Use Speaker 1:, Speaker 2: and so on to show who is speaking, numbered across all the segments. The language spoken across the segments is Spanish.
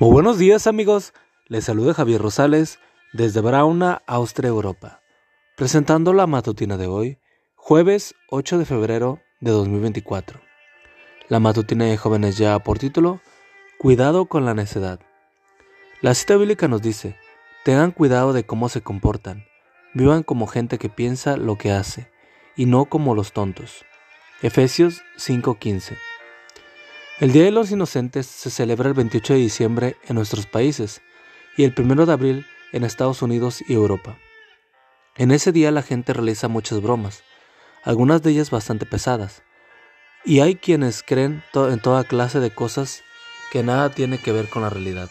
Speaker 1: Muy buenos días amigos, les saluda Javier Rosales desde Brauna, Austria, Europa, presentando la matutina de hoy, jueves 8 de febrero de 2024. La matutina de jóvenes ya por título, Cuidado con la necedad. La cita bíblica nos dice, tengan cuidado de cómo se comportan, vivan como gente que piensa lo que hace, y no como los tontos. Efesios 5:15 el Día de los Inocentes se celebra el 28 de diciembre en nuestros países y el 1 de abril en Estados Unidos y Europa. En ese día la gente realiza muchas bromas, algunas de ellas bastante pesadas, y hay quienes creen en toda clase de cosas que nada tiene que ver con la realidad.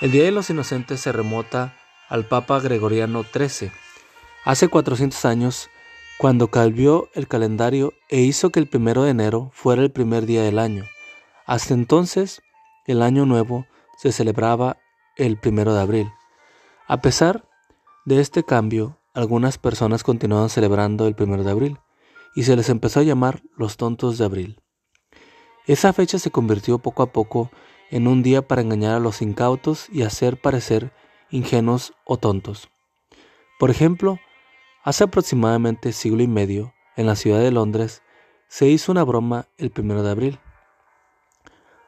Speaker 1: El Día de los Inocentes se remota al Papa Gregoriano XIII. Hace 400 años, cuando cambió el calendario e hizo que el primero de enero fuera el primer día del año. Hasta entonces, el año nuevo se celebraba el primero de abril. A pesar de este cambio, algunas personas continuaban celebrando el primero de abril y se les empezó a llamar los tontos de abril. Esa fecha se convirtió poco a poco en un día para engañar a los incautos y hacer parecer ingenuos o tontos. Por ejemplo, Hace aproximadamente siglo y medio, en la ciudad de Londres, se hizo una broma el primero de abril.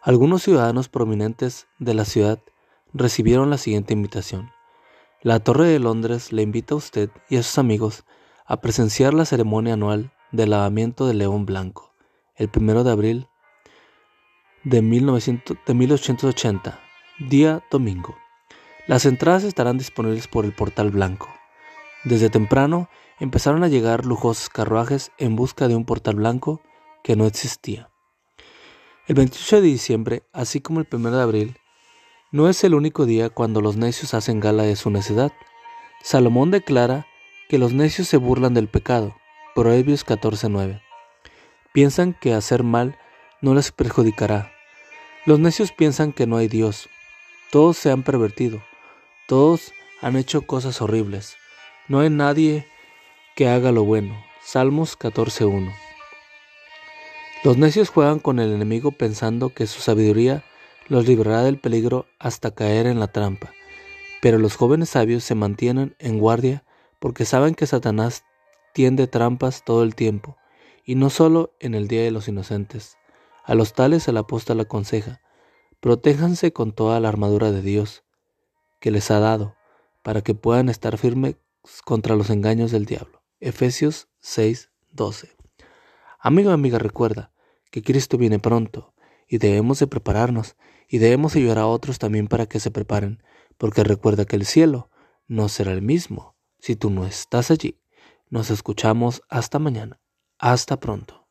Speaker 1: Algunos ciudadanos prominentes de la ciudad recibieron la siguiente invitación. La Torre de Londres le invita a usted y a sus amigos a presenciar la ceremonia anual de lavamiento del león blanco, el primero de abril de, 1880, día domingo. Las entradas estarán disponibles por el portal blanco. Desde temprano empezaron a llegar lujosos carruajes en busca de un portal blanco que no existía. El 28 de diciembre, así como el 1 de abril, no es el único día cuando los necios hacen gala de su necedad. Salomón declara que los necios se burlan del pecado. Proverbios 14:9. Piensan que hacer mal no les perjudicará. Los necios piensan que no hay Dios. Todos se han pervertido. Todos han hecho cosas horribles. No hay nadie que haga lo bueno. Salmos 14.1. Los necios juegan con el enemigo pensando que su sabiduría los librará del peligro hasta caer en la trampa. Pero los jóvenes sabios se mantienen en guardia porque saben que Satanás tiende trampas todo el tiempo, y no solo en el Día de los Inocentes. A los tales el apóstol aconseja, protéjanse con toda la armadura de Dios que les ha dado, para que puedan estar firmes contra los engaños del diablo. Efesios 6:12. Amigo amiga, recuerda que Cristo viene pronto y debemos de prepararnos y debemos ayudar a otros también para que se preparen, porque recuerda que el cielo no será el mismo si tú no estás allí. Nos escuchamos hasta mañana. Hasta pronto.